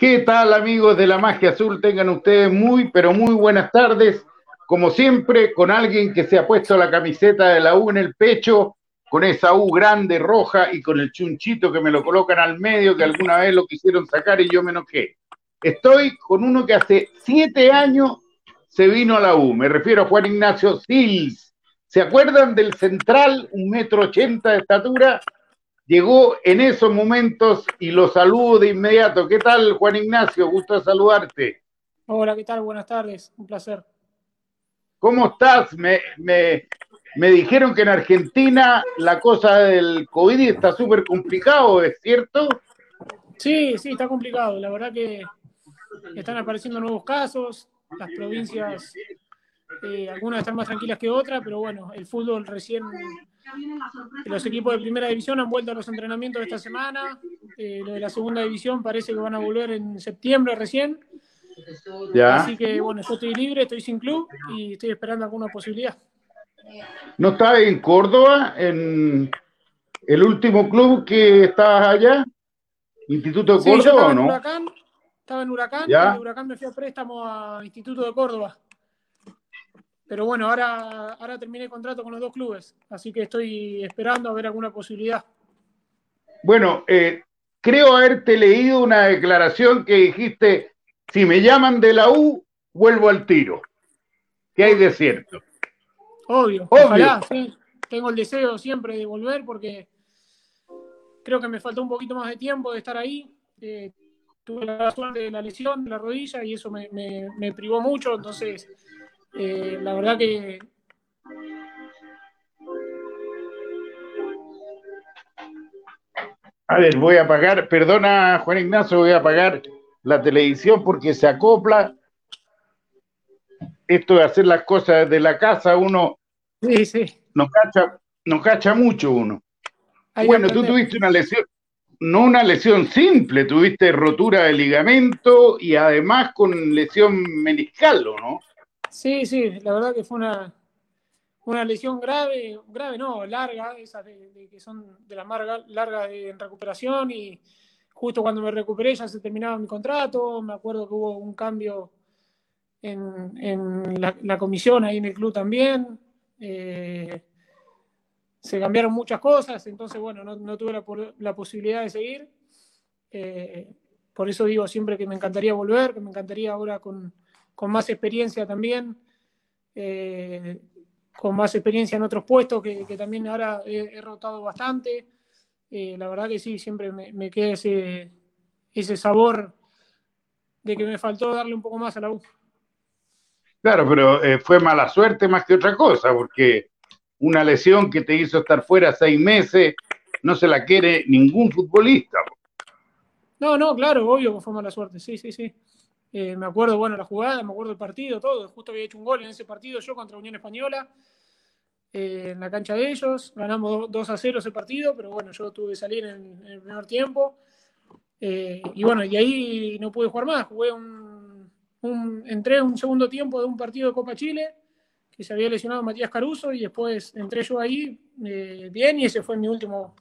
¿Qué tal amigos de la magia azul? Tengan ustedes muy, pero muy buenas tardes. Como siempre, con alguien que se ha puesto la camiseta de la U en el pecho, con esa U grande, roja y con el chunchito que me lo colocan al medio, que alguna vez lo quisieron sacar y yo me enojé. Estoy con uno que hace siete años se vino a la U. Me refiero a Juan Ignacio Sils. ¿Se acuerdan del central, un metro ochenta de estatura? Llegó en esos momentos y lo saludo de inmediato. ¿Qué tal, Juan Ignacio? Gusto saludarte. Hola, ¿qué tal? Buenas tardes. Un placer. ¿Cómo estás? Me, me, me dijeron que en Argentina la cosa del COVID está súper complicado, ¿es cierto? Sí, sí, está complicado. La verdad que están apareciendo nuevos casos, las provincias, eh, algunas están más tranquilas que otras, pero bueno, el fútbol recién, los equipos de primera división han vuelto a los entrenamientos esta semana, eh, lo de la segunda división parece que van a volver en septiembre recién. Así que bueno, yo estoy libre, estoy sin club y estoy esperando alguna posibilidad. ¿No estás en Córdoba, en el último club que estabas allá? ¿Instituto de Córdoba o no? Huracán, estaba en Huracán, y de Huracán me fui a préstamo a Instituto de Córdoba. Pero bueno, ahora, ahora terminé el contrato con los dos clubes, así que estoy esperando a ver alguna posibilidad. Bueno, eh, creo haberte leído una declaración que dijiste, si me llaman de la U, vuelvo al tiro. ¿Qué hay de cierto? Obvio, Ojalá, sí. Tengo el deseo siempre de volver porque creo que me faltó un poquito más de tiempo de estar ahí. Eh, tuve la suerte de la lesión de la rodilla y eso me, privó mucho, entonces eh, la verdad que... A ver, voy a apagar, perdona Juan Ignacio, voy a apagar la televisión porque se acopla. Esto de hacer las cosas de la casa, uno sí, sí. no cacha, no cacha mucho uno. bueno, tú tuviste una lesión, no una lesión simple, tuviste rotura de ligamento y además con lesión meniscal, ¿no? Sí, sí, la verdad que fue una, una lesión grave, grave no, larga, esas de, que son de las largas en recuperación y justo cuando me recuperé ya se terminaba mi contrato, me acuerdo que hubo un cambio en, la, comisión ahí en el club también. Eh, se cambiaron muchas cosas, entonces, bueno, no, tuve la, posibilidad de seguir. Eh, por eso digo siempre que me encantaría volver, que me encantaría ahora con, más experiencia también, eh, con más experiencia en otros puestos, que, también ahora he, rotado bastante. Eh, la verdad que sí, siempre me, queda ese, ese sabor de que me faltó darle un poco más a la U. Claro, pero fue mala suerte más que otra cosa, porque una lesión que te hizo estar fuera seis meses, no se la quiere ningún futbolista. No, no, claro, obvio que fue mala suerte, sí, sí, sí. Eh, me acuerdo, bueno, la jugada, me acuerdo el partido, todo. Justo había hecho un gol en ese partido yo contra Unión Española, eh, en la cancha de ellos. Ganamos 2 a 0 ese partido, pero bueno, yo tuve que salir en, el primer tiempo. Eh, y bueno, y ahí no pude jugar más. Jugué un, un, entré un segundo tiempo de un partido de Copa Chile que se había lesionado Matías Caruso y después entré yo ahí bien y ese fue mi último,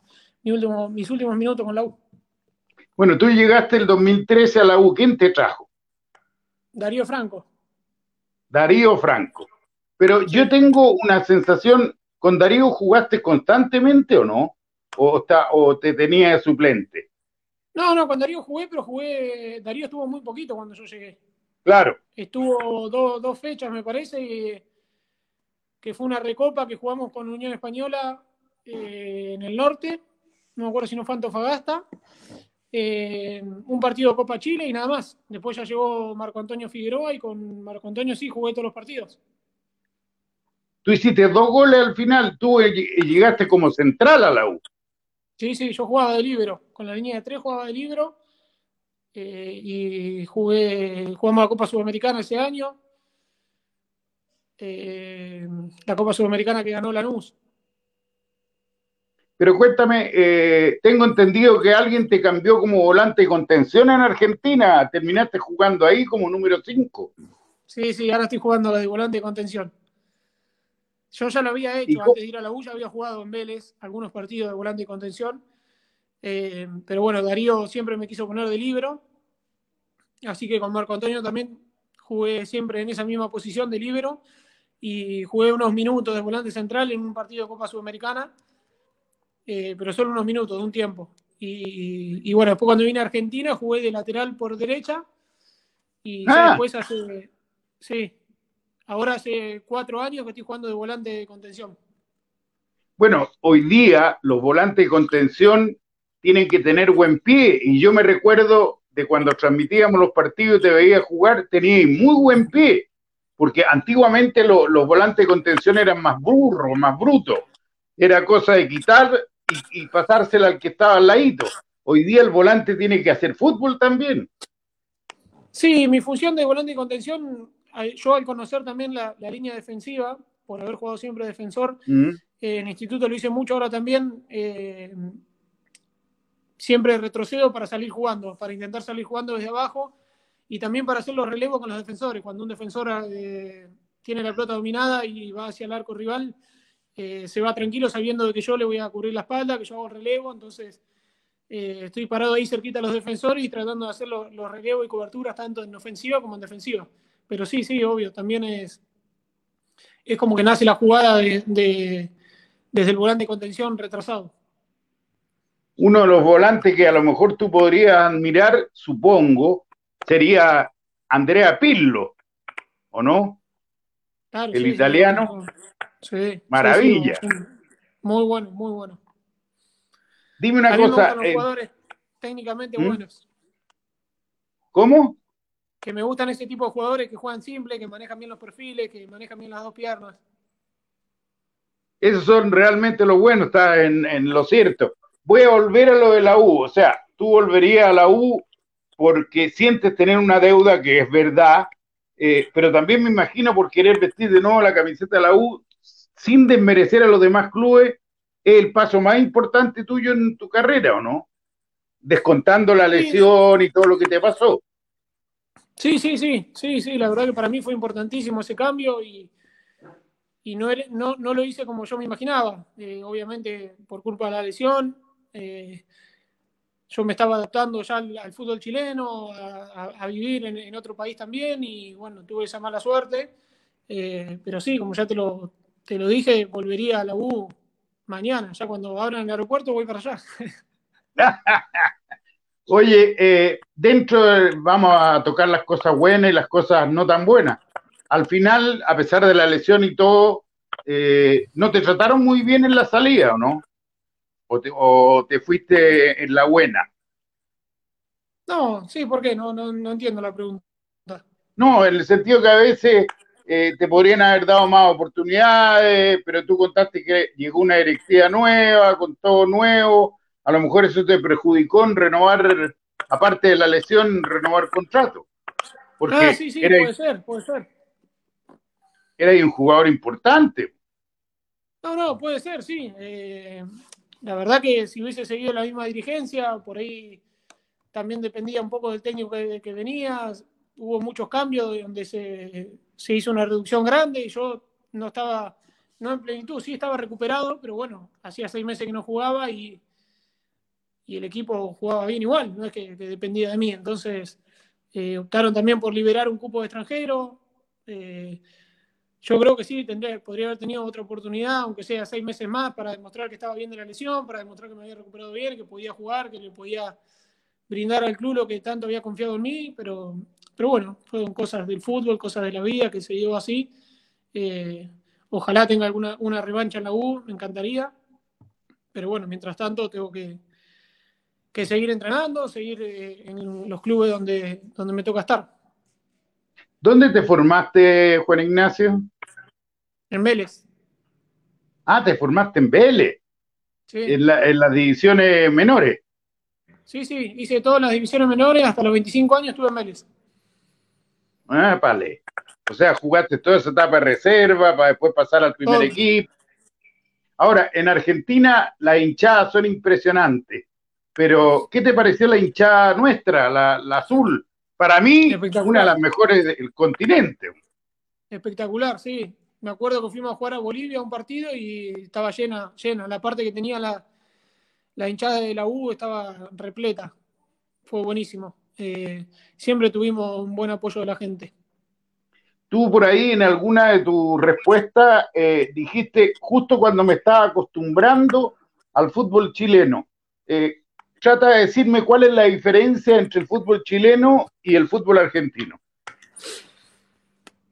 mi último, mis últimos minutos con la U. Bueno, tú llegaste el 2013 a la U, ¿quién te trajo? Darío Franco. Darío Franco. Pero yo tengo una sensación, ¿con Darío jugaste constantemente o no? ¿O, está, o te tenía de suplente? No, no, con Darío jugué, pero jugué, Darío estuvo muy poquito cuando yo llegué. Claro. Estuvo dos fechas, me parece, y que fue una recopa que jugamos con Unión Española eh, en el norte, no me acuerdo si no fue Antofagasta, eh, un partido de Copa Chile y nada más. Después ya llegó Marco Antonio Figueroa y con Marco Antonio sí jugué todos los partidos. Tú hiciste dos goles al final, tú llegaste como central a la U. Sí, sí, yo jugaba de libro, con la línea de tres jugaba de libro eh, y jugué, jugamos la Copa Sudamericana ese año, eh, la Copa Sudamericana que ganó Lanús. Pero cuéntame, eh, tengo entendido que alguien te cambió como volante de contención en Argentina. ¿Terminaste jugando ahí como número 5? Sí, sí, ahora estoy jugando de volante de contención. Yo ya lo había hecho antes de ir a la U, ya había jugado en Vélez algunos partidos de volante de contención. Eh, pero bueno, Darío siempre me quiso poner de libro. así que con Marco Antonio también jugué siempre en esa misma posición de líbero y jugué unos minutos de volante central en un partido de Copa Sudamericana, eh, pero solo unos minutos, de un tiempo. Y, bueno, después cuando vine a Argentina jugué de lateral por derecha y ah. después hace, sí, ahora hace cuatro años que estoy jugando de volante de contención. Bueno, hoy día los volantes de contención tienen que tener buen pie y yo me recuerdo de cuando transmitíamos los partidos y te veía jugar, tenía muy buen pie porque antiguamente los volantes de contención eran más burros, más brutos. Era cosa de quitar y, pasársela al que estaba al ladito. Hoy día el volante tiene que hacer fútbol también. Sí, mi función de volante de contención, yo al conocer también la, línea defensiva, por haber jugado siempre defensor, mm. eh, en instituto lo hice mucho, ahora también eh, siempre retrocedo para salir jugando, para intentar salir jugando desde abajo y también para hacer los relevos con los defensores. Cuando un defensor eh, tiene la pelota dominada y va hacia el arco rival, eh, se va tranquilo sabiendo que yo le voy a cubrir la espalda, que yo hago el relevo, entonces eh, estoy parado ahí cerquita a los defensores y tratando de hacer los, relevos y coberturas tanto en ofensiva como en defensiva. Pero sí, sí, obvio, también es, es como que nace la jugada desde el volante de contención retrasado. Uno de los volantes que a lo mejor tú podrías admirar, supongo, sería Andrea Pillo, ¿o no? el italiano. Sí, Maravilla. muy bueno, muy bueno. Dime una cosa. los eh, jugadores técnicamente ¿Mm? buenos. ¿Cómo? Que me gustan ese tipo de jugadores que juegan simple, que manejan bien los perfiles, que manejan bien las dos piernas. Esos son realmente lo bueno, está en, en lo cierto. Voy a volver a lo de la U, o sea, tú volverías a la U porque sientes tener una deuda que es verdad, eh, pero también me imagino por querer vestir de nuevo la camiseta de la U sin desmerecer a los demás clubes, es el paso más importante tuyo en tu carrera, ¿o no? Descontando la lesión y todo lo que te pasó. Sí, sí, sí, sí, sí, la verdad que para mí fue importantísimo ese cambio y, y no, no, no, lo hice como yo me imaginaba, eh, obviamente por culpa de la lesión. Eh, yo me estaba adaptando ya al, fútbol chileno, a, vivir en, otro país también y bueno, tuve esa mala suerte. Eh, pero sí, como ya te lo, te lo dije, volvería a la U mañana, ya cuando abran el aeropuerto voy para allá. Oye, eh, dentro vamos a tocar las cosas buenas y las cosas no tan buenas. Al final, a pesar de la lesión y todo, eh, ¿no te trataron muy bien en la salida o no? o te, fuiste en la buena? No, sí, ¿por qué? No, no, no entiendo la pregunta. No, en el sentido que a veces eh, te podrían haber dado más oportunidades, pero tú contaste que llegó una directiva nueva, con todo nuevo, a lo mejor eso te perjudicó en renovar, aparte de la lesión, renovar contrato. Porque ah, sí, sí, puede ser, puede ser. Era un jugador importante. No, no, puede ser, sí. Eh, la verdad que si hubiese seguido la misma dirigencia, por ahí también dependía un poco del técnico que, venía. Hubo muchos cambios donde se, hizo una reducción grande y yo no estaba, no en plenitud, sí estaba recuperado, pero bueno, hacía seis meses que no jugaba y, y el equipo jugaba bien igual, no es que, dependía de mí. Entonces eh, optaron también por liberar un cupo de extranjero. Eh, yo creo que sí, tendría, podría haber tenido otra oportunidad, aunque sea seis meses más, para demostrar que estaba bien de la lesión, para demostrar que me había recuperado bien, que podía jugar, que le podía brindar al club lo que tanto había confiado en mí, pero, pero bueno, fueron cosas del fútbol, cosas de la vida que se dio así. Eh, ojalá tenga alguna una revancha en la U, me encantaría. Pero bueno, mientras tanto tengo que, que seguir entrenando, seguir eh, en los clubes donde, donde me toca estar. ¿Dónde te formaste, Juan Ignacio? En Vélez. Ah, te formaste en Vélez. Sí. En, las divisiones menores. Sí, sí, hice todas las divisiones menores, hasta los 25 años estuve en Vélez. Ah, vale. O sea, jugaste toda esa etapa de reserva para después pasar al primer equipo. Ahora, en Argentina las hinchadas son impresionantes, pero ¿qué te pareció la hinchada nuestra, la azul? Para mí, una de las mejores del continente. Espectacular, sí. Me acuerdo que fuimos a jugar a Bolivia un partido y estaba llena, llena. La parte que tenía la, hinchada de la U estaba repleta. Fue buenísimo. Eh, siempre tuvimos un buen apoyo de la gente. Tú por ahí en alguna de tus respuestas eh, dijiste justo cuando me estaba acostumbrando al fútbol chileno. Eh, trata de decirme cuál es la diferencia entre el fútbol chileno y el fútbol argentino.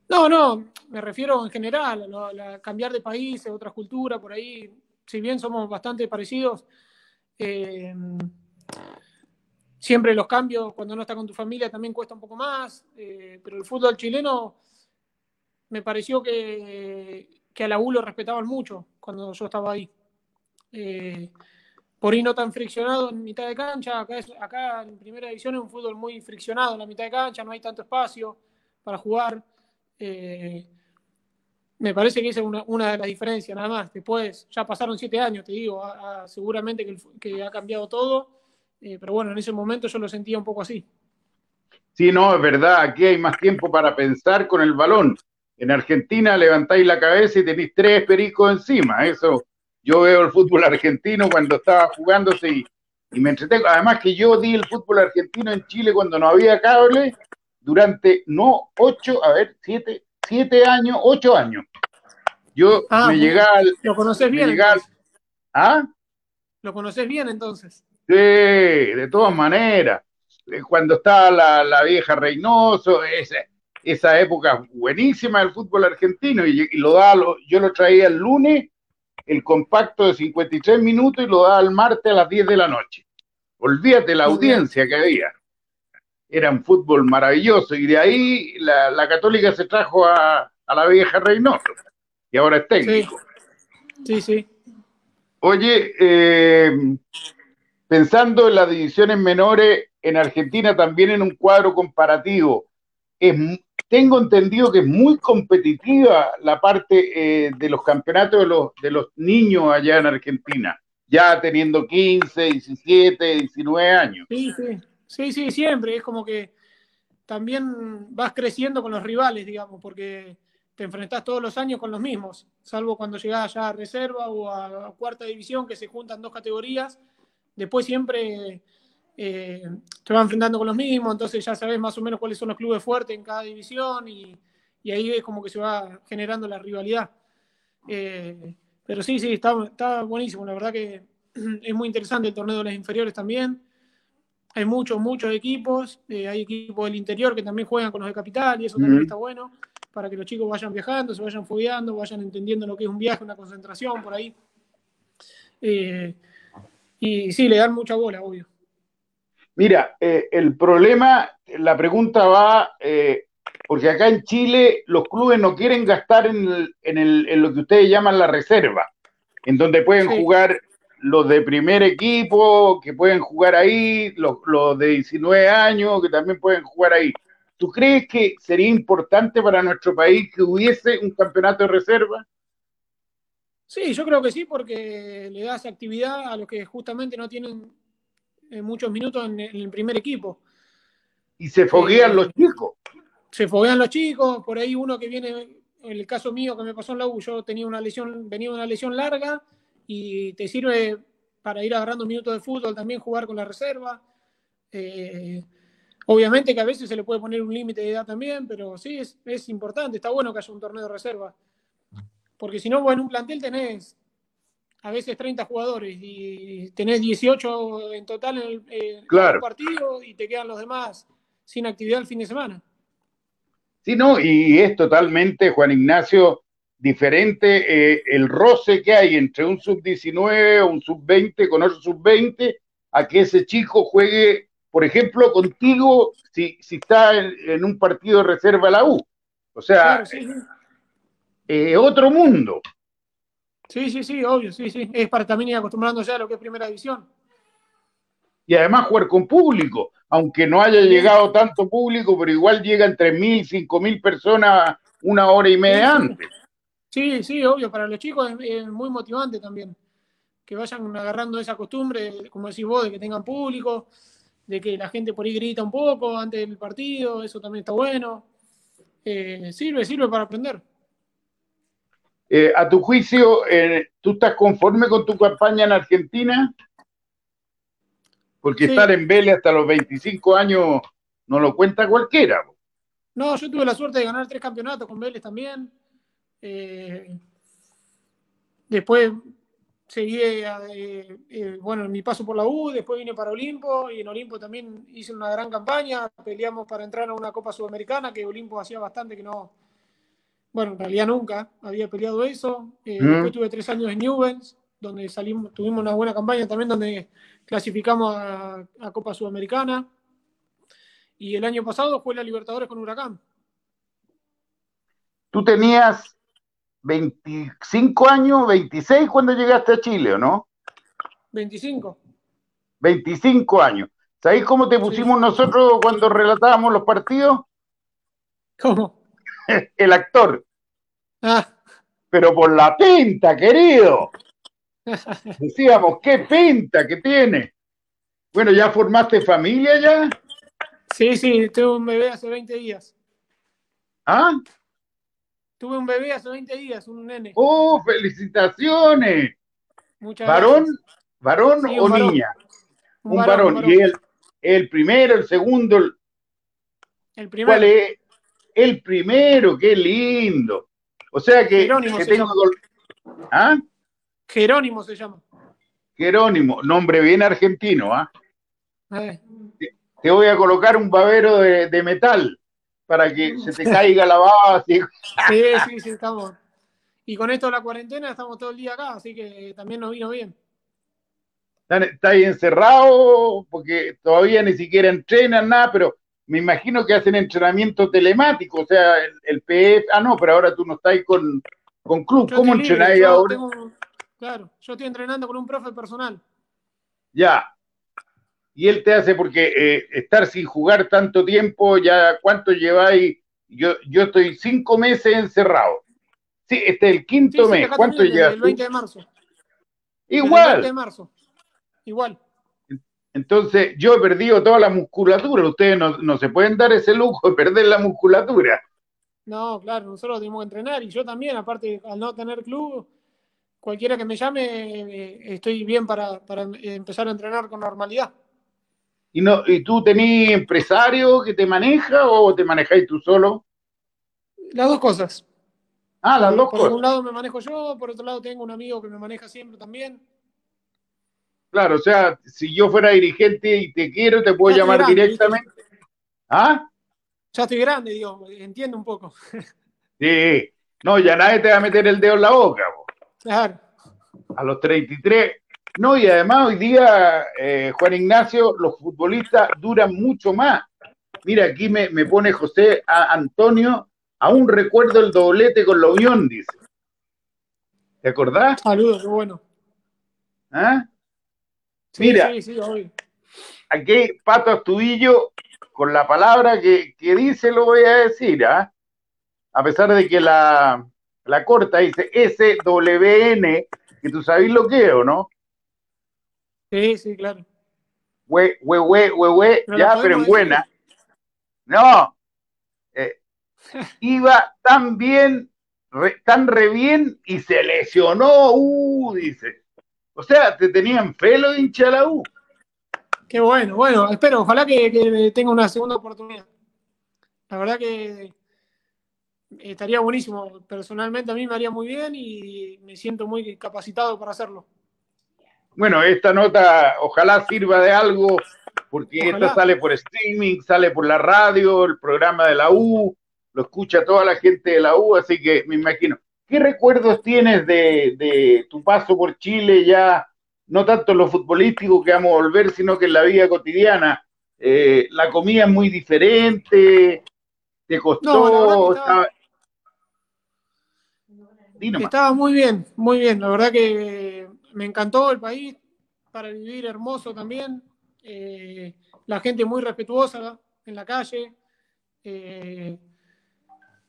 No, no, me refiero en general a, cambiar de país, a otras culturas, por ahí, si bien somos bastante parecidos, eh, siempre los cambios cuando no está con tu familia también cuesta un poco más, pero el fútbol chileno me pareció que, a la U lo respetaban mucho cuando yo estaba ahí. Eh, por ahí no tan friccionado en mitad de cancha, acá, en primera división es un fútbol muy friccionado en la mitad de cancha, no hay tanto espacio para jugar. Eh, me parece que esa es una, de las diferencias, nada más. Después, ya pasaron siete años, te digo, seguramente que, ha cambiado todo, eh, pero bueno, en ese momento yo lo sentía un poco así. Sí, no, es verdad, aquí hay más tiempo para pensar con el balón. En Argentina levantáis la cabeza y tenéis tres pericos encima. Eso, yo veo el fútbol argentino cuando estaba jugándose y, me entretengo. Además que yo di el fútbol argentino en Chile cuando no había cable durante, no, ocho, a ver, siete, siete años, ocho años. Yo ah, me llegaba... ¿Lo conoces bien? ¿Ah? ¿Lo conoces bien entonces? Sí, de todas maneras. Eh, cuando estaba la, la vieja Reynoso, ese, esa época buenísima del fútbol argentino y, lo da, yo lo traía el lunes, el compacto de 53 minutos y lo daba el martes a las 10 de la noche. Olvídate la audiencia que había. Era un fútbol maravilloso y de ahí la, católica se trajo a, la vieja Reynoso y ahora es técnico. Sí, sí. Oye, eh, pensando en las divisiones menores en Argentina también en un cuadro comparativo, es, tengo entendido que es muy competitiva la parte eh, de los campeonatos de los, de los niños allá en Argentina, ya teniendo 15, 17, 19 años. Sí, sí, sí, sí, siempre. Es como que también vas creciendo con los rivales, digamos, porque te enfrentás todos los años con los mismos, salvo cuando llegás ya a reserva o a cuarta división, que se juntan dos categorías. Después siempre eh, te va enfrentando con los mismos, entonces ya sabes más o menos cuáles son los clubes fuertes en cada división y, ahí es como que se va generando la rivalidad. Eh, pero sí, sí, está, está buenísimo, la verdad que es muy interesante el torneo de las inferiores también. Hay muchos, muchos equipos, eh, hay equipos del interior que también juegan con los de capital y eso también está bueno para que los chicos vayan viajando, se vayan fogueando, vayan entendiendo lo que es un viaje, una concentración por ahí. Y sí, le dan mucha bola, obvio. Mira, eh, el problema, la pregunta va, eh, porque acá en Chile los clubes no quieren gastar en, lo que ustedes llaman la reserva, en donde pueden jugar los de primer equipo, que pueden jugar ahí, los, los de 19 años, que también pueden jugar ahí. ¿Tú crees que sería importante para nuestro país que hubiese un campeonato de reserva? Sí, yo creo que sí, porque le das actividad a los que justamente no tienen muchos minutos en, el primer equipo. Y se foguean los chicos. Se foguean los chicos, por ahí uno que viene, en el caso mío que me pasó en la U, yo tenía una lesión, venía una lesión larga y te sirve para ir agarrando minutos de fútbol, también jugar con la reserva. Eh, obviamente que a veces se le puede poner un límite de edad también, pero sí, es, es, importante, está bueno que haya un torneo de reserva. Porque si no, en un plantel tenés a veces 30 jugadores y tenés 18 en total en el, partido y te quedan los demás sin actividad el fin de semana. Sí, no, y es totalmente, Juan Ignacio, diferente eh, el roce que hay entre un sub-19 o un sub-20 con otro sub-20 a que ese chico juegue, por ejemplo, contigo si, si está en, un partido de reserva la U. O sea, eh, otro mundo. Sí, sí, sí, obvio, sí, sí. Es para también ir acostumbrándose a lo que es primera división. Y además jugar con público, aunque no haya llegado tanto público, pero igual llegan 3.000, 5.000 personas una hora y media antes. Sí, sí, obvio, para los chicos es, muy motivante también. Que vayan agarrando esa costumbre, como decís vos, de que tengan público, de que la gente por ahí grita un poco antes del partido, eso también está bueno. Eh, sirve, sirve para aprender. Eh, a tu juicio, eh, ¿tú estás conforme con tu campaña en Argentina? Porque estar en Vélez hasta los 25 años no lo cuenta cualquiera. No, yo tuve la suerte de ganar tres campeonatos con Vélez también. Eh, después seguí, bueno, en mi paso por la U, después vine para Olimpo y en Olimpo también hice una gran campaña. Peleamos para entrar a una Copa Sudamericana que Olimpo hacía bastante que no, bueno, en realidad nunca había peleado eso. Después tuve tres años en Newlands, donde salimos, tuvimos una buena campaña también, donde clasificamos a, a Copa Sudamericana. Y el año pasado fue la Libertadores con Huracán. Tú tenías 25 años, 26 cuando llegaste a Chile, ¿o no? 25. 25 años. ¿Sabéis cómo te pusimos nosotros cuando relatábamos los partidos? ¿Cómo? El actor. Ah. Pero por la pinta, querido. Decíamos, qué pinta que tiene. Bueno, ¿ya formaste familia ya? Sí, sí, tuve un bebé hace 20 días. ¿Ah? Tuve un bebé hace 20 días, un nene. ¡Oh, felicitaciones! Muchas ¿Varón, gracias. varón Sí, o varón. niña? Un Un, varón, varón. un varón. ¿Y el, el primero, el segundo? el- El primero. ¿Cuál es? El primero, qué lindo. O sea que, Jerónimo que se tengo... llama. ¿Ah? Jerónimo se llama. Jerónimo, nombre bien argentino, ¿ah? Eh, Te voy a colocar un babero de, de metal para que se te caiga la base. Sí, sí, sí, estamos. Y con esto de la cuarentena estamos todo el día acá, así que también nos vino bien. Está ahí encerrado porque todavía ni siquiera entrenan nada, pero me imagino que hacen entrenamiento telemático, o sea, el, el PF, ah, no, pero ahora tú no estás con, con club, Yo ¿cómo entrenáis ahora? tengo- claro, yo estoy entrenando con un profe personal. Ya. Y él te hace porque eh, estar sin jugar tanto tiempo, ya cuánto lleváis, yo, yo estoy cinco meses encerrado. Sí, este es el quinto sí, mes, ¿cuánto llevas el tú? 20 de marzo. Desde el 20 Igual. de marzo. Igual. Entonces, yo he perdido toda la musculatura. Ustedes no, no se pueden dar ese lujo de perder la musculatura. No, claro, nosotros tenemos que entrenar y yo también, aparte, al no tener club, cualquiera que me llame, eh, estoy bien para, para empezar a entrenar con normalidad. ¿Y, no, ¿Y tú tenés empresario que te maneja o te manejáis tú solo? Las dos cosas. Ah, las por, dos por cosas. un lado me manejo yo, por otro lado tengo un amigo que me maneja siempre también. Claro, o sea, si yo fuera dirigente y te quiero, te puedo Ya llamar grande, directamente. ¿Ah? Ya estoy grande, digo, entiendo un poco. Sí. No, ya nadie te va a meter el dedo en la boca. Claro. A los 33. No, y además hoy día, eh, Juan Ignacio, los futbolistas duran mucho más. Mira, aquí me, me pone José a- Antonio, aún recuerdo el doblete con la Unión, dice. ¿Te acordás? Saludos, qué bueno. ¿Ah? Sí, Mira. sí, sí, obvio. Aquí Pato Astudillo, con la palabra que, que dice, lo voy a decir, ¿ah? A pesar de que la, la corta dice SWN, que tú sabes lo que es, ¿o no? Sí, sí, claro. Hue, hue, hue, hue, ya, pero en buena. No. Eh, iba tan bien, re- tan re bien y se lesionó, uh, dice. O sea, te tenían pelo hincha de la U. Qué bueno, bueno, espero, ojalá que, que tenga una segunda oportunidad. La verdad que estaría buenísimo. Personalmente a mí me haría muy bien y me siento muy capacitado para hacerlo. Bueno, esta nota ojalá sirva de algo, porque Ojalá. esta sale por streaming, sale por la radio, el programa de la U, lo escucha toda la gente de la U, así que me imagino. ¿Qué recuerdos tienes de, de tu paso por Chile ya, no tanto en lo futbolístico que vamos a volver, sino que en la vida cotidiana? Eh, la comida es muy diferente, te costó, No. Estaba muy bien, muy bien. La verdad que me encantó el país, para vivir hermoso también. Eh, la gente muy respetuosa en la calle. Eh,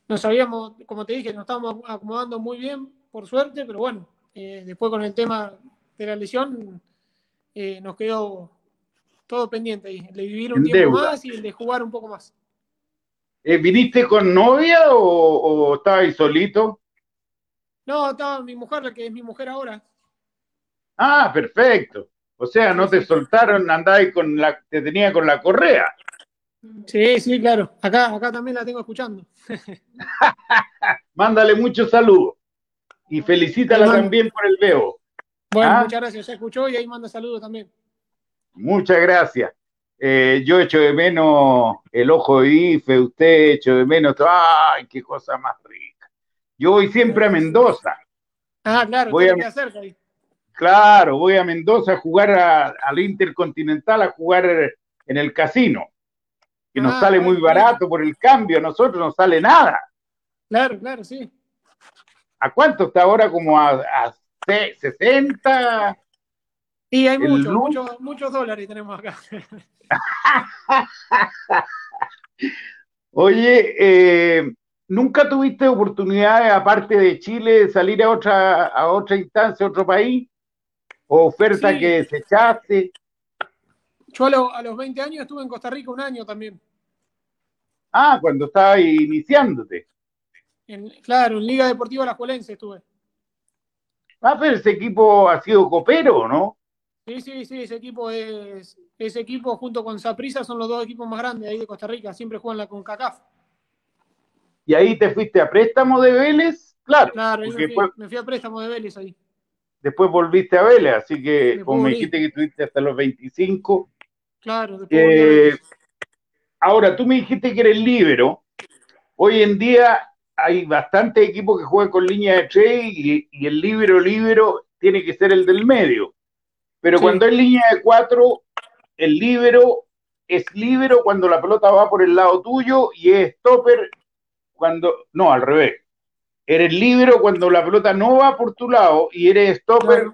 nos habíamos, como te dije, nos estábamos acomodando muy bien, por suerte, pero bueno, eh, después con el tema de la lesión eh, nos quedó todo pendiente ahí, el de vivir un En tiempo deuda. más y el de jugar un poco más. Eh, ¿Viniste con novia o, o estabas solito? No, estaba mi mujer, la que es mi mujer ahora. Ah, perfecto. O sea, no te soltaron, andabas con la, te tenía con la correa. Sí, sí, claro. Acá, acá también la tengo escuchando. Mándale muchos saludos. Y felicítala también por el veo. Bueno, ¿Ah? muchas gracias. Se escuchó y ahí manda saludos también. Muchas gracias. Eh, yo echo de menos el ojo de IFE, usted echo de menos. ¡Ay, qué cosa más rica! Yo voy siempre a Mendoza. Ah, claro, voy a, ahí. Claro, voy a Mendoza a jugar al Intercontinental, a jugar en el casino, que nos ah, sale muy barato por el cambio, a nosotros no sale nada. Claro, claro, sí. ¿A cuánto está ahora? Como a, 60. Y hay muchos, muchos, muchos dólares tenemos acá. Oye, eh, ¿nunca tuviste oportunidad, aparte de Chile, de salir a otra, a otra instancia, a otro país? ¿O oferta que desechaste? Yo a, los 20 años estuve en Costa Rica un año también. Ah, cuando estaba iniciándote. claro, en Liga Deportiva La Juelense estuve. Ah, pero ese equipo ha sido copero, ¿no? Sí, sí, sí, ese equipo es, ese equipo junto con Saprisa son los dos equipos más grandes ahí de Costa Rica, siempre juegan la CONCACAF. ¿Y ahí te fuiste a préstamo de Vélez? Claro. Claro, me fui a préstamo de Vélez ahí después volviste a Vélez, así que como me dijiste que estuviste hasta los 25. Claro, después Ahora, tú me dijiste que eres libero. Hoy en día hay bastantes equipos que juegan con línea de tres y, el libero libero tiene que ser el del medio. Pero cuando es línea de cuatro, el libero es libero cuando la pelota va por el lado tuyo y es stopper cuando, no, al revés eres libero cuando la pelota no va por tu lado y eres stopper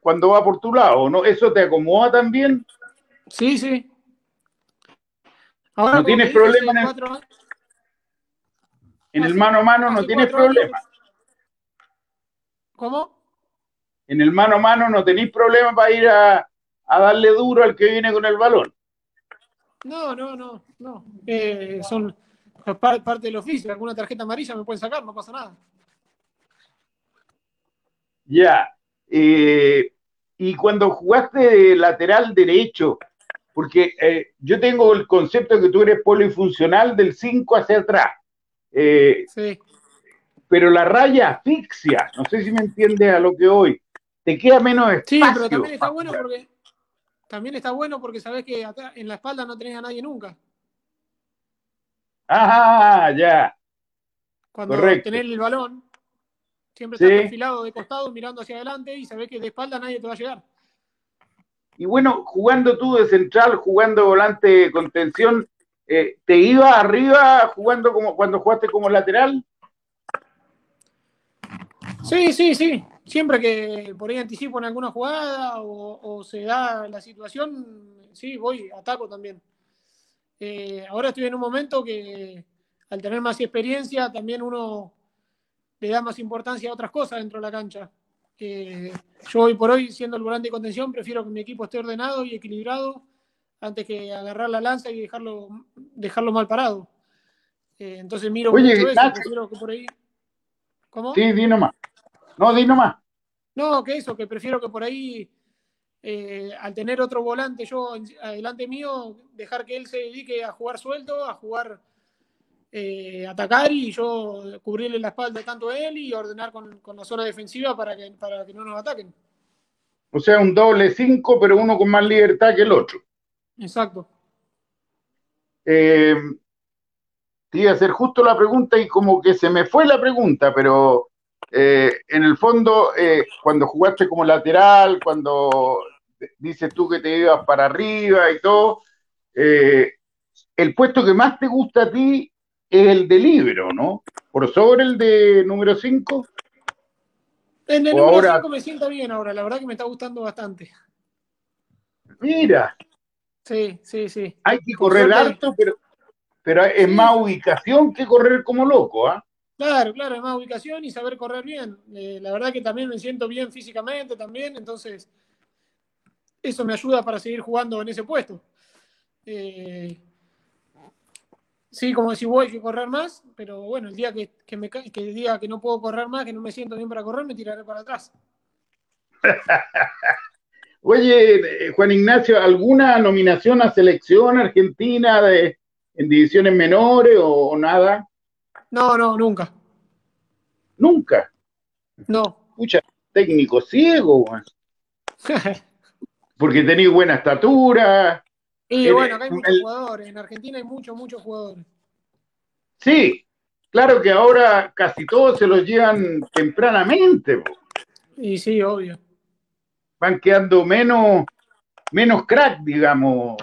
cuando va por tu lado, ¿no? ¿Eso te acomoda también? Sí, sí. Ahora, no tienes problema en el, en el mano a mano, no tienes problema. ¿Cómo? En el mano a mano no tenéis problema para ir a, darle duro al que viene con el balón. No, no, no, no. Eh, son parte del oficio, alguna tarjeta amarilla me pueden sacar, no pasa nada. Ya. Eh, y cuando jugaste de lateral derecho, porque eh, yo tengo el concepto de que tú eres polifuncional del 5 hacia atrás. Eh, sí. Pero la raya asfixia, no sé si me entiendes a lo que hoy, te queda menos espacio. Sí, pero también está bueno porque también está bueno porque sabes que en la espalda no tenés a nadie nunca. Ah, ya. Cuando Correcto. tenés el balón, siempre estás perfilado de costado, mirando hacia adelante y sabés que de espalda nadie te va a llegar. Y bueno, jugando tú de central, jugando volante contención, eh, ¿te iba arriba jugando como cuando jugaste como lateral? Sí, sí, sí. Siempre que por ahí anticipo en alguna jugada o se da la situación, sí, voy, ataco también. Eh, ahora estoy en un momento que al tener más experiencia también uno le da más importancia a otras cosas dentro de la cancha. Yo hoy por hoy, siendo el volante de contención, prefiero que mi equipo esté ordenado y equilibrado antes que agarrar la lanza y dejarlo, dejarlo mal parado. Eh, entonces miro Oye, mucho eso, prefiero que por ahí... ¿Cómo? Sí, di nomás. No, di nomás. No, que eso, que prefiero que por ahí eh, al tener otro volante yo adelante mío, dejar que él se dedique a jugar suelto, a jugar, eh, atacar y yo cubrirle la espalda tanto a él y ordenar con, la zona defensiva para que, para que no nos ataquen. O sea, un doble 5, pero uno con más libertad que el otro. Exacto. Eh, te iba a hacer justo la pregunta y como que se me fue la pregunta, pero en el fondo, cuando jugaste como lateral, cuando dices tú que te ibas para arriba y todo, eh, el puesto que más te gusta a ti es el de libro, ¿no? Por sobre el de número 5. El de número 5 me sienta bien ahora, la verdad que me está gustando bastante. Mira. Sí, sí, sí. Hay que correr harto, pero, pero es más ubicación que correr como loco, ¿ah? Claro, claro, es más ubicación y saber correr bien. Eh, la verdad que también me siento bien físicamente también, entonces eso me ayuda para seguir jugando en ese puesto. Eh, sí, como si voy que correr más, pero bueno, el día que, que, me, que diga que no puedo correr más, que no me siento bien para correr, me tiraré para atrás. Oye, Juan Ignacio, ¿alguna nominación a selección argentina de, en divisiones menores o, nada? No, no, nunca. ¿Nunca? No. Mucha técnico ciego, porque tenéis buena estatura. Y bueno, acá hay muchos jugadores. En Argentina hay muchos, muchos jugadores. Sí, claro que ahora casi todos se los llevan tempranamente. Y sí, obvio. Van quedando menos, menos crack, digamos,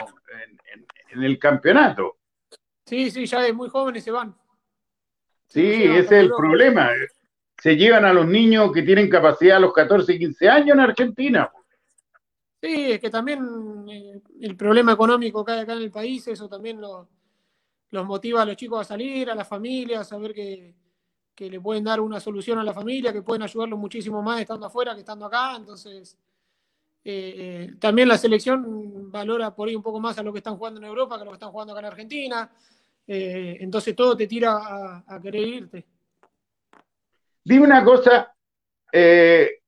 en, el campeonato. Sí, sí, ya es muy jóvenes se van. Sí, ese es el problema. Se llevan a los niños que tienen capacidad a los 14 y 15 años en Argentina. Sí, es que también eh, el problema económico que hay acá en el país, eso también los motiva a los chicos a salir, a las familias, a saber que, que le pueden dar una solución a la familia, que pueden ayudarlos muchísimo más estando afuera que estando acá. Entonces, eh, eh, también la selección valora por ahí un poco más a lo que están jugando en Europa que a lo que están jugando acá en Argentina. Eh, entonces todo te tira a, querer irte. Dime una cosa,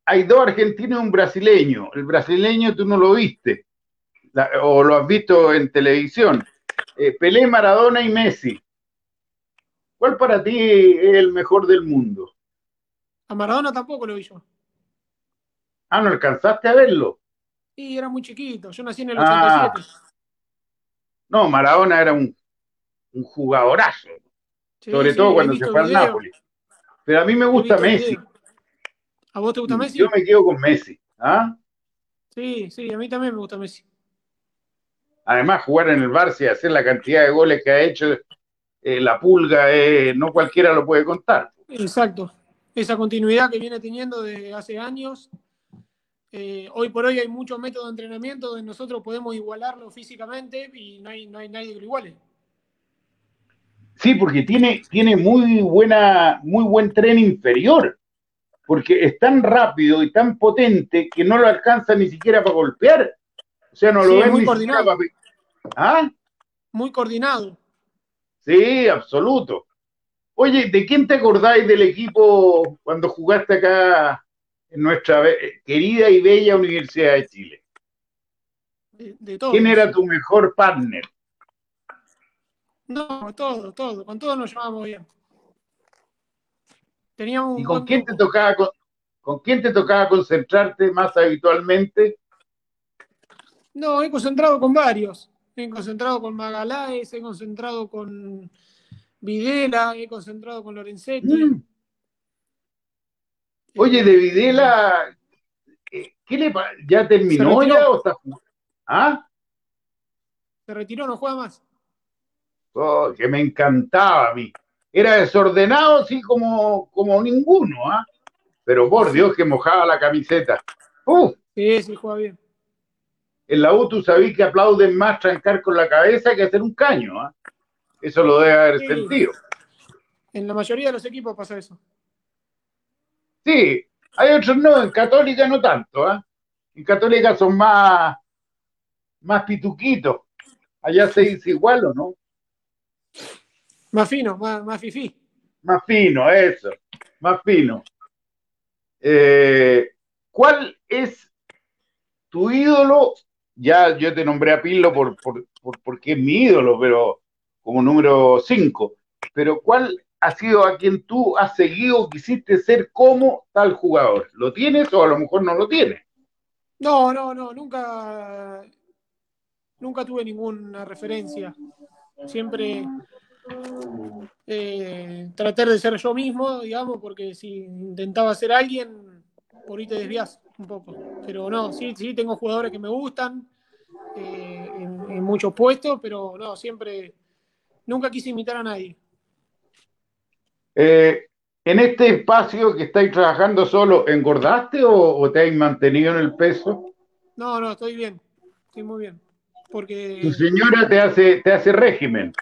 hay dos argentinos y un brasileño. El brasileño tú no lo viste, o lo has visto en televisión. Pelé, Maradona y Messi. ¿Cuál para ti es el mejor del mundo? A Maradona tampoco lo vi yo. Ah, ¿no alcanzaste a verlo? Sí, era muy chiquito. Yo nací en el 87. Ah. No, Maradona era un, un jugadorazo. sobre todo cuando se fue al Nápoles. Pero a mí me gusta Messi. ¿A vos te gusta Messi? Yo me quedo con Messi. ¿ah? Sí, sí, a mí también me gusta Messi. Además, jugar en el Barça y hacer la cantidad de goles que ha hecho eh, la pulga, eh, no cualquiera lo puede contar. Exacto. Esa continuidad que viene teniendo desde hace años. Eh, hoy por hoy hay muchos métodos de entrenamiento donde nosotros podemos igualarlo físicamente y no hay, no hay nadie que lo iguale. Sí, porque tiene, tiene muy, buena, muy buen tren inferior, porque es tan rápido y tan potente que no lo alcanza ni siquiera para golpear. O sea, no lo ven muy coordinado. ¿Ah? Muy coordinado. Sí, absoluto. Oye, ¿de quién te acordáis del equipo cuando jugaste acá en nuestra querida y bella Universidad de Chile? De, ¿Quién era tu mejor partner? No, todo, todo. Con todo nos llevábamos bien. ¿Y con quién, te tocaba, con, quién te tocaba concentrarte más habitualmente? No, he concentrado con varios. He concentrado con Magaláes, he concentrado con Videla, he concentrado con Lorenzetti. Mm. Oye, de Videla, eh, ¿qué le ¿Ya terminó ya o está ¿Ah? Se retiró, no juega más. Oh, que me encantaba a mí. Era desordenado, sí, como, como ninguno, ¿ah? Pero por Dios que mojaba la camiseta. Uf. Sí, sí, juega bien en la U tú sabés que aplauden más trancar con la cabeza que hacer un caño. ¿ah? Eso lo debe haber sentido. En la mayoría de los equipos pasa eso. Sí, hay otros no, en Católica no tanto. ¿ah? En Católica son más, más pituquitos. Allá se dice igual o no. Más fino, más, más fifí. Más fino, eso, más fino. Eh, ¿Cuál es tu ídolo ya yo te nombré a Pillo por, porque es mi ídolo, pero como número 5. Pero ¿cuál ha sido a quien tú has seguido, quisiste ser como tal jugador? ¿Lo tienes o a lo mejor no lo tienes? No, no, no, nunca, nunca tuve ninguna referencia. Siempre eh, tratar de ser yo mismo, digamos, porque si intentaba ser alguien, por ahí te desvías un poco. Pero no, sí, sí, tengo jugadores que me gustan eh, en, muchos puestos, pero no, siempre, nunca quise imitar a nadie. Eh, en este espacio que estáis trabajando solo, ¿engordaste o, te habéis mantenido en el peso? No, no, estoy bien, estoy muy bien. Porque... Tu señora te hace, te hace régimen.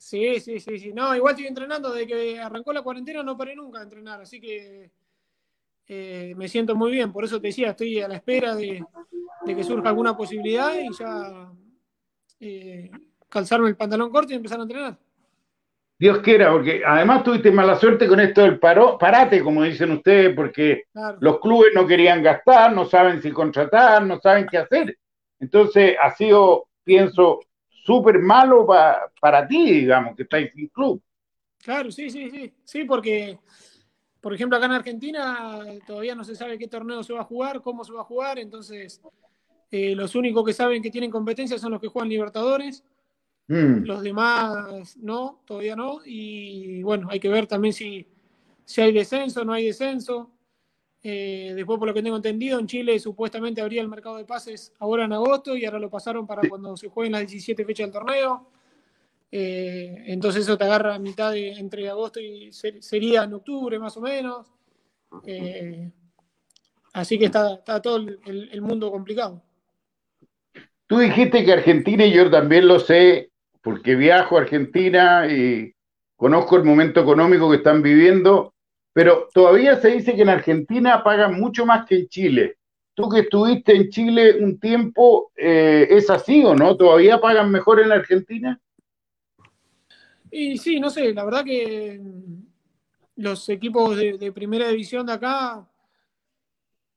Sí, sí, sí, sí. No, igual estoy entrenando desde que arrancó la cuarentena, no paré nunca de entrenar, así que eh, me siento muy bien. Por eso te decía, estoy a la espera de, que surja alguna posibilidad y ya eh, calzarme el pantalón corto y empezar a entrenar. Dios quiera, porque además tuviste mala suerte con esto del paro, parate, como dicen ustedes, porque los clubes no querían gastar, no saben si contratar, no saben qué hacer. Entonces ha sido, pienso, súper malo para ti, digamos, que estáis sin club. Claro, sí, sí, sí. Sí, porque, por ejemplo, acá en Argentina todavía no se sabe qué torneo se va a jugar, cómo se va a jugar, entonces eh, los únicos que saben que tienen competencia son los que juegan Libertadores. Mm. Los demás no, todavía no. Y bueno, hay que ver también si, si hay descenso, no hay descenso. Eh, después, por lo que tengo entendido, en Chile supuestamente habría el mercado de pases ahora en agosto y ahora lo pasaron para cuando se jueguen las 17 fechas del torneo. Eh, entonces eso te agarra a mitad entre agosto y sería en octubre más o menos. Eh, así que está, todo el, mundo complicado. Tú dijiste que Argentina, y yo también lo sé, porque viajo a Argentina y conozco el momento económico que están viviendo, pero todavía se dice que en Argentina pagan mucho más que en Chile. Tú que estuviste en Chile un tiempo, eh, ¿es así o no? ¿Todavía pagan mejor en Argentina? Y sí, no sé, la verdad que los equipos de, primera división de acá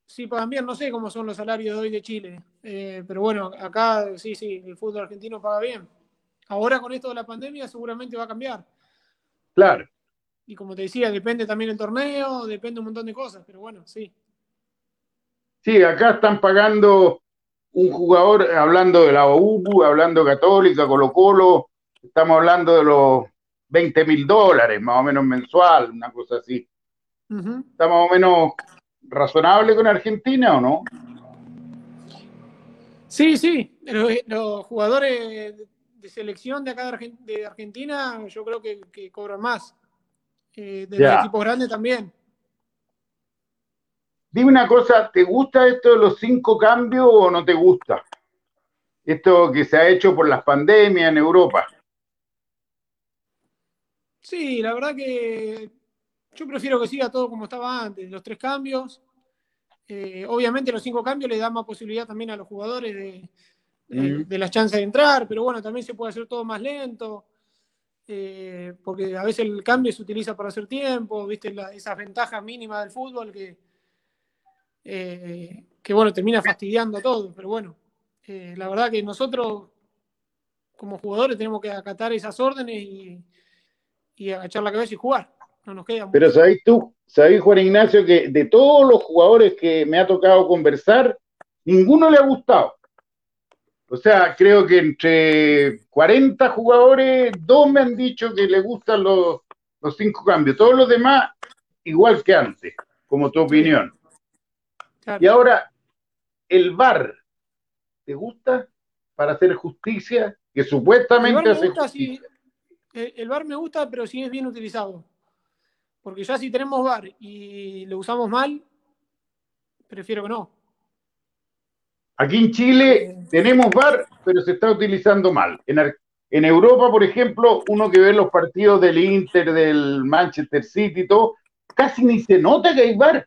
sí pagan bien, no sé cómo son los salarios de hoy de Chile, eh, pero bueno, acá sí, sí, el fútbol argentino paga bien. Ahora con esto de la pandemia seguramente va a cambiar. Claro. Y como te decía, depende también el torneo, depende un montón de cosas, pero bueno, sí. Sí, acá están pagando un jugador, hablando de la OU, hablando Católica, Colo Colo, estamos hablando de los 20 mil dólares, más o menos mensual, una cosa así. ¿Está más o menos razonable con Argentina o no? Sí, sí. Los, jugadores de selección de acá de, Argentina, yo creo que, cobran más. Eh, de los equipos grandes también. Dime una cosa, ¿te gusta esto de los cinco cambios o no te gusta? Esto que se ha hecho por las pandemias en Europa. Sí, la verdad que yo prefiero que siga todo como estaba antes, los tres cambios. Eh, obviamente los cinco cambios le dan más posibilidad también a los jugadores de, de, las chances de entrar, pero bueno, también se puede hacer todo más lento, eh, porque a veces el cambio se utiliza para hacer tiempo, viste esas ventajas mínimas del fútbol que, eh, que bueno, termina fastidiando todo, pero bueno, la verdad que nosotros como jugadores tenemos que acatar esas órdenes y y agachar la cabeza y jugar. No nos queda Pero sabéis tú, sabéis Juan Ignacio, que de todos los jugadores que me ha tocado conversar, ninguno le ha gustado. O sea, creo que entre 40 jugadores, dos me han dicho que le gustan los, los cinco cambios. Todos los demás, igual que antes, como tu opinión. Y ahora, el VAR, ¿te gusta para hacer justicia? Que supuestamente hace justicia. Eh, el bar me gusta, pero si es bien utilizado. Porque ya si tenemos bar y lo usamos mal, prefiero que no. Aquí en Chile tenemos bar, pero se está utilizando mal. En, en, Europa, por ejemplo, uno que ve los partidos del Inter, del Manchester City y todo, casi ni se nota que hay bar.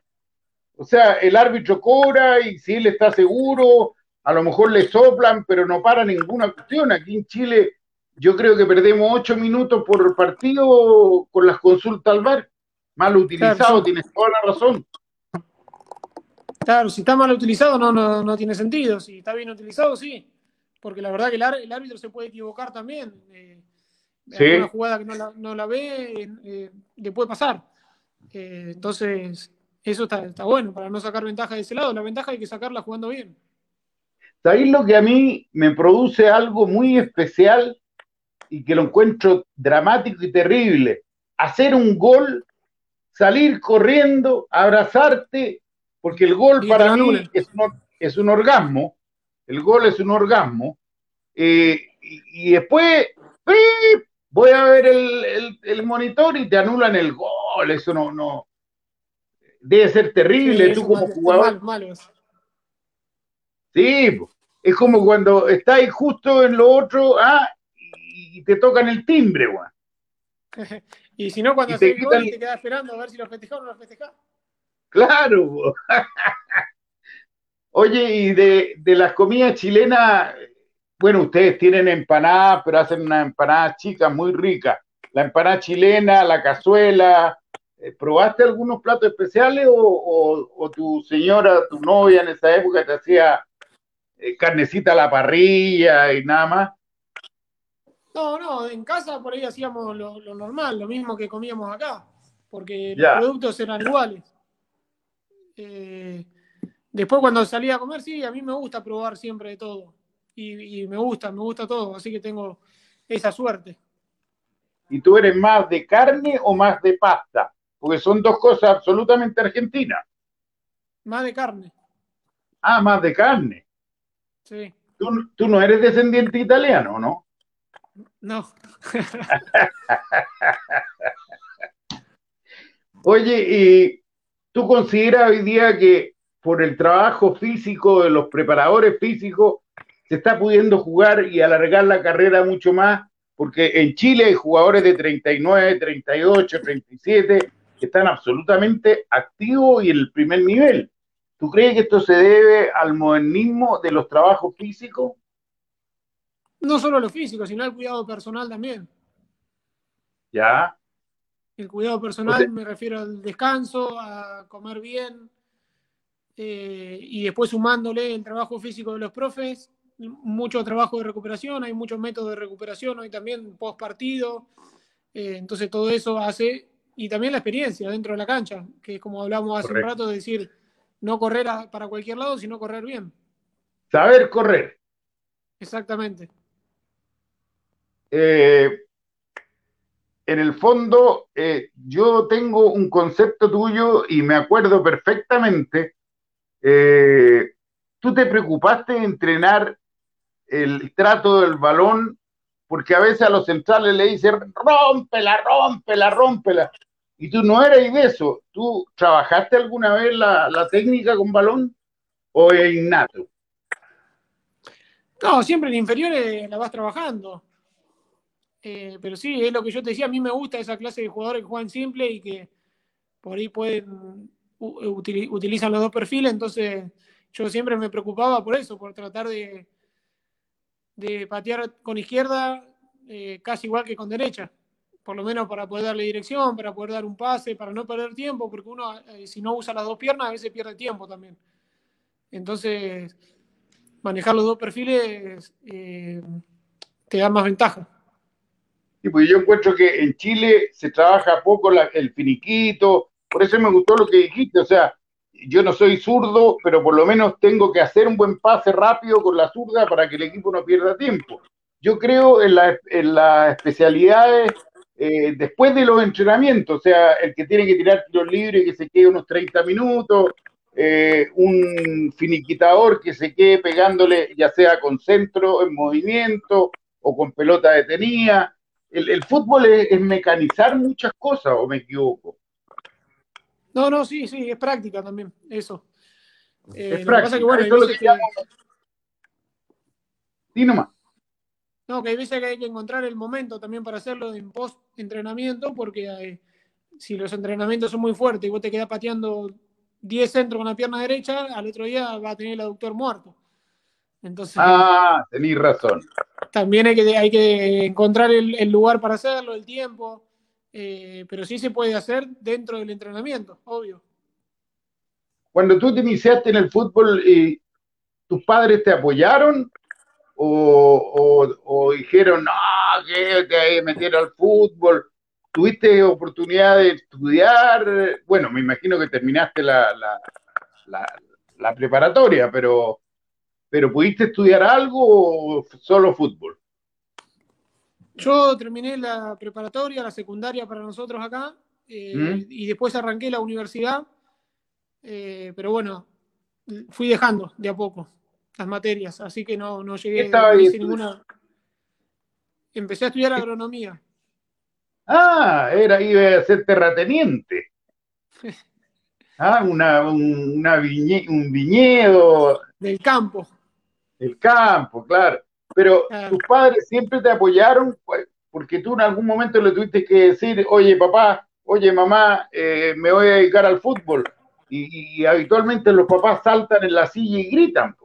O sea, el árbitro cobra y si él está seguro, a lo mejor le soplan, pero no para ninguna cuestión. Aquí en Chile yo creo que perdemos ocho minutos por partido con las consultas al VAR. Mal utilizado, tienes toda la razón. Claro, si está mal utilizado no, no, tiene sentido. Si está bien utilizado, sí. Porque la verdad que el, árbitro se puede equivocar también. Eh, Una jugada que no la, ve, eh, le puede pasar. Eh, entonces, eso está, está, bueno para no sacar ventaja de ese lado. La ventaja hay que sacarla jugando bien. ¿Sabéis lo que a mí me produce algo muy especial? y que lo encuentro dramático y terrible. Hacer un gol, salir corriendo, abrazarte, porque el gol para mí es un, orgasmo, el gol es un orgasmo, eh, y, después voy a ver el, monitor y te anulan el gol, eso no, no, debe ser terrible tú como jugador. Sí, es como cuando estáis justo en lo otro, ah, y te tocan el timbre, weón. y si no, cuando se te, gol, te quedas esperando a ver si lo festejás o no lo festejás. Claro, Oye, y de, de las comidas chilenas, bueno, ustedes tienen empanadas, pero hacen una empanada chica muy rica. La empanada chilena, la cazuela. Eh, ¿Probaste algunos platos especiales o, o, tu señora, tu novia en esa época te hacía eh, carnecita a la parrilla y nada más? No, no, en casa por ahí hacíamos lo, normal, lo mismo que comíamos acá, porque los productos eran iguales. Eh, después cuando salía a comer, sí, a mí me gusta probar siempre de todo. Y, me gusta, me gusta todo, así que tengo esa suerte. ¿Y tú eres más de carne o más de pasta? Porque son dos cosas absolutamente argentinas. Más de carne. Ah, más de carne. Sí. Tú, no eres descendiente italiano, ¿no? No. Oye, ¿y tú consideras hoy día que por el trabajo físico de los preparadores físicos se está pudiendo jugar y alargar la carrera mucho más? Porque en Chile hay jugadores de 39, 38, 37 que están absolutamente activos y en el primer nivel. ¿Tú crees que esto se debe al modernismo de los trabajos físicos? No solo lo físico, sino al cuidado personal también. ¿Ya? El cuidado personal me refiero al descanso, a comer bien, eh, y después sumándole el trabajo físico de los profes, mucho trabajo de recuperación, hay muchos métodos de recuperación hoy también post partido, eh, entonces todo eso hace, y también la experiencia dentro de la cancha, que es como hablamos hace un rato, de decir, no correr para cualquier lado, sino correr bien. Saber correr. Exactamente. Eh, en el fondo, eh, yo tengo un concepto tuyo y me acuerdo perfectamente. Eh, tú te preocupaste de entrenar el trato del balón, porque a veces a los centrales le dicen, rómpela, rómpela, rómpela. Y tú no eres de eso. ¿Tú trabajaste alguna vez la, técnica con balón o es innato? No, siempre en inferiores la vas trabajando. Eh, pero sí, es lo que yo te decía, a mí me gusta esa clase de jugadores que juegan simple y que por ahí pueden utilizan los dos perfiles, entonces yo siempre me preocupaba por eso, por tratar de, de patear con izquierda eh, casi igual que con derecha por lo menos para poder darle dirección, para poder dar un pase, para no perder tiempo, porque uno eh, si no usa las dos piernas a veces pierde tiempo también. Entonces, manejar los dos perfiles te da más ventaja. Sí, pues yo encuentro que en Chile se trabaja poco el finiquito, por eso me gustó lo que dijiste, o sea, yo no soy zurdo, pero por lo menos tengo que hacer un buen pase rápido con la zurda para que el equipo no pierda tiempo. Yo creo en, las especialidades eh, después de los entrenamientos, o sea, el que tiene que tirar tiros libres que se quede unos 30 minutos, eh, un finiquitador que se quede pegándole ya sea con centro en movimiento o con pelota detenida. El, el fútbol es, mecanizar muchas cosas, ¿o me equivoco? No, no, sí, sí, es práctica también, eso. Eh, es práctica, que, bueno, eso es Sí, nomás. No, que hay veces que hay que encontrar el momento también para hacerlo en post-entrenamiento, porque eh, si los entrenamientos son muy fuertes y vos te quedás pateando 10 centros con la pierna derecha, al otro día va a tener el aductor muerto. Entonces, ah, tenés razón. También hay que, hay que encontrar el, lugar para hacerlo, el tiempo, eh, pero sí se puede hacer dentro del entrenamiento, obvio. Cuando tú te iniciaste en el fútbol, eh, ¿tus padres te apoyaron o, dijeron, no, que, que metieron al fútbol. ¿Tuviste oportunidad de estudiar? Bueno, me imagino que terminaste la, la, preparatoria, pero, pero ¿pudiste estudiar algo o solo fútbol? Yo terminé la preparatoria, la secundaria para nosotros acá, eh, ¿Mm? y después arranqué la universidad, eh, pero bueno, fui dejando de a poco las materias, así que no, no llegué a ninguna. Empecé a estudiar agronomía. Ah, era, iba a ser terrateniente. ah, una, un, un viñedo. Del campo. Del campo, claro. Pero tus padres siempre te apoyaron pues, porque tú en algún momento le tuviste que decir, oye papá, oye mamá, eh, me voy a dedicar al fútbol. Y, y, habitualmente los papás saltan en la silla y gritan.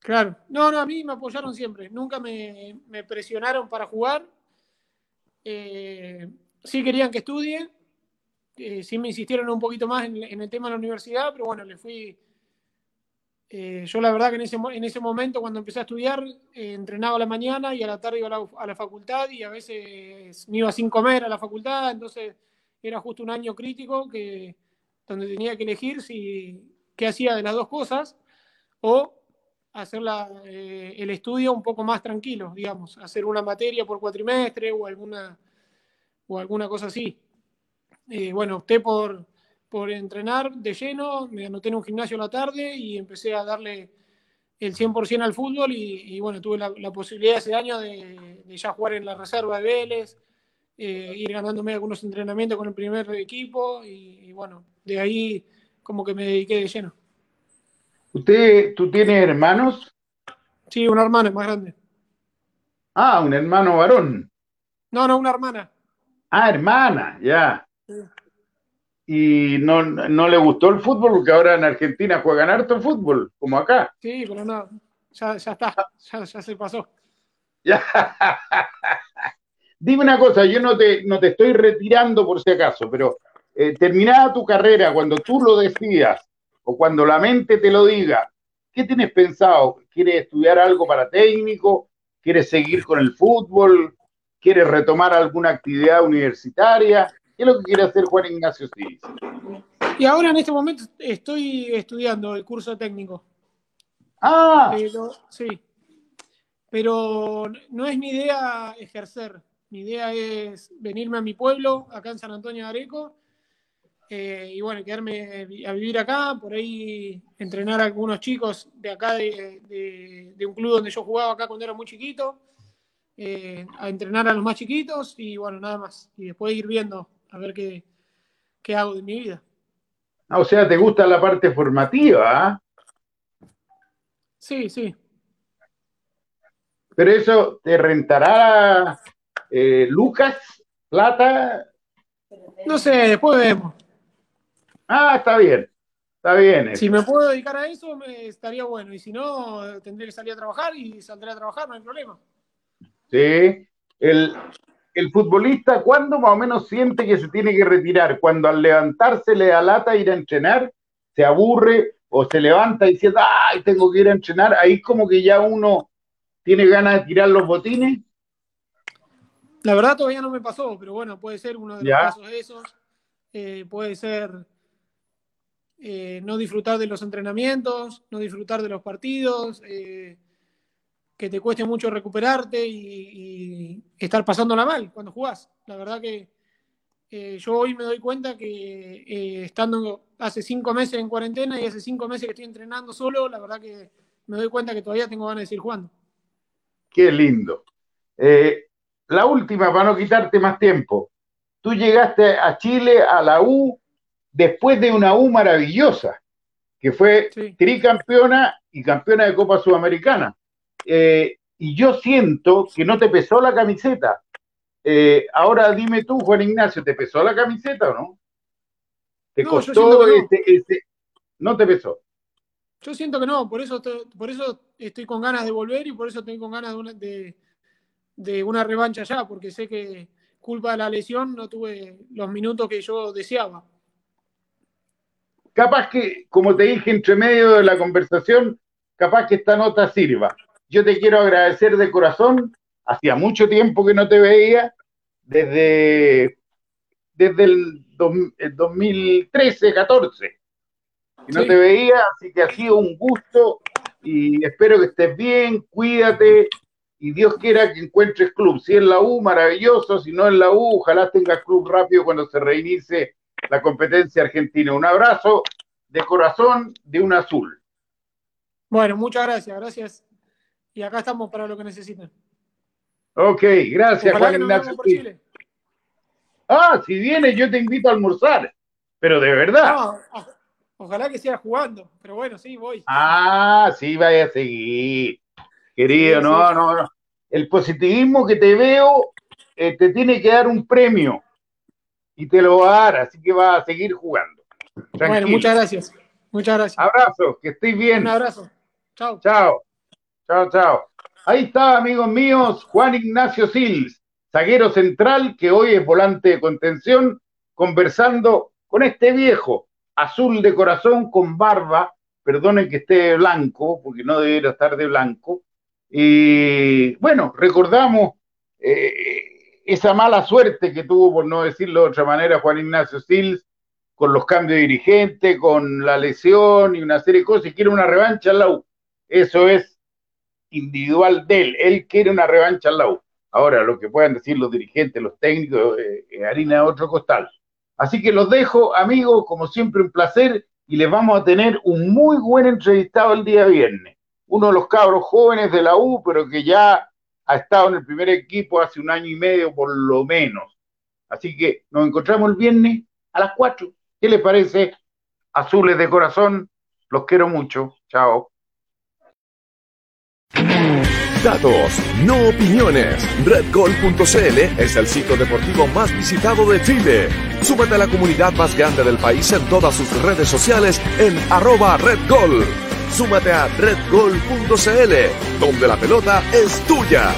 Claro, no, no, a mí me apoyaron siempre, nunca me, presionaron para jugar. Eh, sí querían que estudie, eh, sí me insistieron un poquito más en, el tema de la universidad, pero bueno, le fui, Eh, yo la verdad que en ese, en ese momento cuando empecé a estudiar eh, entrenaba a la mañana y a la tarde iba a la, facultad y a veces me iba sin comer a la facultad, entonces era justo un año crítico que, donde tenía que elegir si qué hacía de las dos cosas o hacer eh, el estudio un poco más tranquilo, digamos, hacer una materia por cuatrimestre o alguna, o alguna cosa así. bueno, opté por, por entrenar de lleno, me anoté en un gimnasio a la tarde y empecé a darle el 100% al fútbol y, bueno, tuve la, posibilidad ese año de, ya jugar en la reserva de Vélez, eh, ir ganándome algunos entrenamientos con el primer equipo y, bueno, de ahí como que me dediqué de lleno. ¿Usted, tú tienes hermanos? Sí, una hermana más grande. Ah, un hermano varón. No, no, una hermana. Ah, hermana, ya y no, no, le gustó el fútbol porque ahora en Argentina juegan harto fútbol, como acá. Sí, pero no, ya, ya está, ya, ya, se pasó. Ya. Dime una cosa, yo no te, no te estoy retirando por si acaso, pero eh, terminada tu carrera, cuando tú lo decidas o cuando la mente te lo diga, ¿qué tienes pensado? ¿Quieres estudiar algo para técnico? ¿Quieres seguir con el fútbol? ¿Quieres retomar alguna actividad universitaria? ¿Qué es lo que quiere hacer Juan Ignacio Siris? Y ahora en este momento estoy estudiando el curso técnico. Ah. sí. Pero no es mi idea ejercer. Mi idea es venirme a mi pueblo, acá en San Antonio de Areco, eh, y bueno, quedarme a vivir acá, por ahí entrenar a algunos chicos de acá, de, de un club donde yo jugaba acá cuando era muy chiquito, eh, a entrenar a los más chiquitos y bueno, nada más. Y después ir viendo a ver qué, qué hago de mi vida. Ah, o sea, ¿te gusta la parte formativa? ¿ah? Sí, sí. Pero eso te rentará eh, Lucas, plata. No sé, después vemos. Ah, está bien. Está bien. Si me puedo dedicar a eso, me estaría bueno. Y si no, tendré que salir a trabajar y saldré a trabajar, no hay problema. Sí. El, el futbolista, ¿cuándo más o menos siente que se tiene que retirar? Cuando al levantarse le da lata ir a entrenar, se aburre o se levanta y dice, ay, tengo que ir a entrenar, ahí como que ya uno tiene ganas de tirar los botines. La verdad todavía no me pasó, pero bueno, puede ser uno de los casos de esos. Eh, puede ser eh, no disfrutar de los entrenamientos, no disfrutar de los partidos. Eh, que te cueste mucho recuperarte y, estar pasándola mal cuando jugás. La verdad que eh, yo hoy me doy cuenta que eh, estando hace cinco meses en cuarentena y hace cinco meses que estoy entrenando solo, la verdad que me doy cuenta que todavía tengo ganas de seguir jugando. Qué lindo. Eh, la última, para no quitarte más tiempo. Tú llegaste a Chile, a la U, después de una U maravillosa, que fue tricampeona y campeona de Copa Sudamericana. Eh, y yo siento que no te pesó la camiseta. Eh, ahora dime tú, Juan Ignacio, ¿te pesó la camiseta o no? ¿Te costó ese, no. te pesó? Yo siento que no, por eso, por eso estoy con ganas de volver y por eso estoy con ganas de una, de, una revancha ya, porque sé que culpa de la lesión no tuve los minutos que yo deseaba. Capaz que, como te dije entre medio de la conversación, capaz que esta nota sirva yo te quiero agradecer de corazón. Hacía mucho tiempo que no te veía, desde, desde el, 2013, 14, que no te veía, así que ha sido un gusto y espero que estés bien, cuídate y Dios quiera que encuentres club. Si es la U, maravilloso, si no es la U, ojalá tengas club rápido cuando se reinicie la competencia argentina. Un abrazo de corazón de un azul. Bueno, muchas gracias, gracias y acá estamos para lo que necesiten. Ok, gracias Juan Ignacio. Ah, si vienes yo te invito a almorzar, pero de verdad. ojalá que siga jugando, pero bueno, sí, voy. Ah, sí, vaya a seguir. Querido, no, no, no. El positivismo que te veo eh, te tiene que dar un premio y te lo va a dar, así que va a seguir jugando. Bueno, muchas gracias. Muchas gracias. Abrazo, que estés bien. Un abrazo. Chao. Chao. Chao, chao. Ahí está, amigos míos, Juan Ignacio Sils, zaguero central, que hoy es volante de contención, conversando con este viejo, azul de corazón, con barba, perdonen que esté blanco, porque no debería estar de blanco. Y bueno, recordamos eh, esa mala suerte que tuvo, por no decirlo de otra manera, Juan Ignacio Sils, con los cambios de dirigente, con la lesión y una serie de cosas, y quiere una revancha en la. Eso es individual de él. Él quiere una revancha en la U. Ahora, lo que puedan decir los dirigentes, los técnicos, eh, harina de otro costal. Así que los dejo, amigos, como siempre, un placer y les vamos a tener un muy buen entrevistado el día viernes. Uno de los cabros jóvenes de la U, pero que ya ha estado en el primer equipo hace un año y medio por lo menos. Así que nos encontramos el viernes a las 4. ¿Qué les parece? Azules de corazón, los quiero mucho. Chao. Datos, no opiniones. RedGol.cl es el sitio deportivo más visitado de Chile. Súmate a la comunidad más grande del país en todas sus redes sociales en arroba redgol. Súmate a redgol.cl, donde la pelota es tuya.